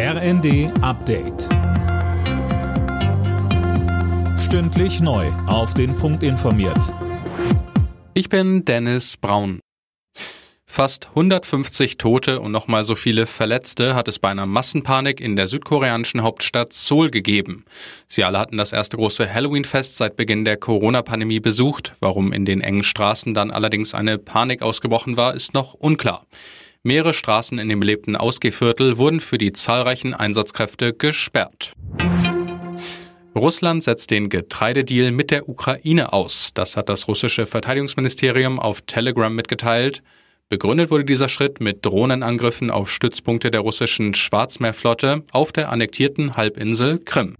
RND Update. Stündlich neu. Auf den Punkt informiert. Ich bin Dennis Braun. Fast 150 Tote und nochmal so viele Verletzte hat es bei einer Massenpanik in der südkoreanischen Hauptstadt Seoul gegeben. Sie alle hatten das erste große Halloween-Fest seit Beginn der Corona-Pandemie besucht. Warum in den engen Straßen dann allerdings eine Panik ausgebrochen war, ist noch unklar. Mehrere Straßen in dem belebten Ausgehviertel wurden für die zahlreichen Einsatzkräfte gesperrt. Russland setzt den Getreidedeal mit der Ukraine aus. Das hat das russische Verteidigungsministerium auf Telegram mitgeteilt. Begründet wurde dieser Schritt mit Drohnenangriffen auf Stützpunkte der russischen Schwarzmeerflotte auf der annektierten Halbinsel Krim.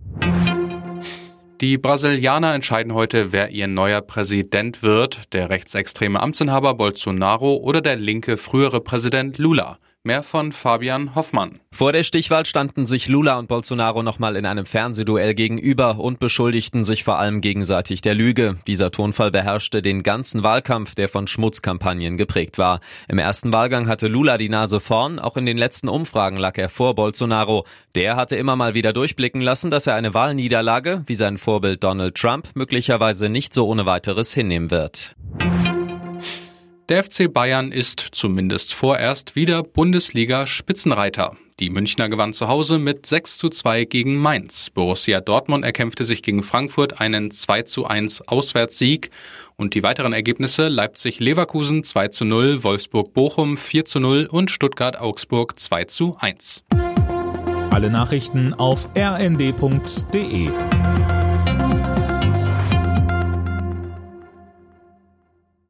Die Brasilianer entscheiden heute, wer ihr neuer Präsident wird, der rechtsextreme Amtsinhaber Bolsonaro oder der linke frühere Präsident Lula. Mehr von Fabian Hoffmann. Vor der Stichwahl standen sich Lula und Bolsonaro nochmal in einem Fernsehduell gegenüber und beschuldigten sich vor allem gegenseitig der Lüge. Dieser Tonfall beherrschte den ganzen Wahlkampf, der von Schmutzkampagnen geprägt war. Im ersten Wahlgang hatte Lula die Nase vorn, auch in den letzten Umfragen lag er vor Bolsonaro. Der hatte immer mal wieder durchblicken lassen, dass er eine Wahlniederlage, wie sein Vorbild Donald Trump, möglicherweise nicht so ohne weiteres hinnehmen wird. Der FC Bayern ist zumindest vorerst wieder Bundesliga-Spitzenreiter. Die Münchner gewann zu Hause mit 6 zu 2 gegen Mainz. Borussia Dortmund erkämpfte sich gegen Frankfurt einen 2 zu 1 Auswärtssieg. Und die weiteren Ergebnisse Leipzig-Leverkusen 2 zu 0, Wolfsburg-Bochum 4 zu 0 und Stuttgart-Augsburg 2 zu 1. Alle Nachrichten auf rnd.de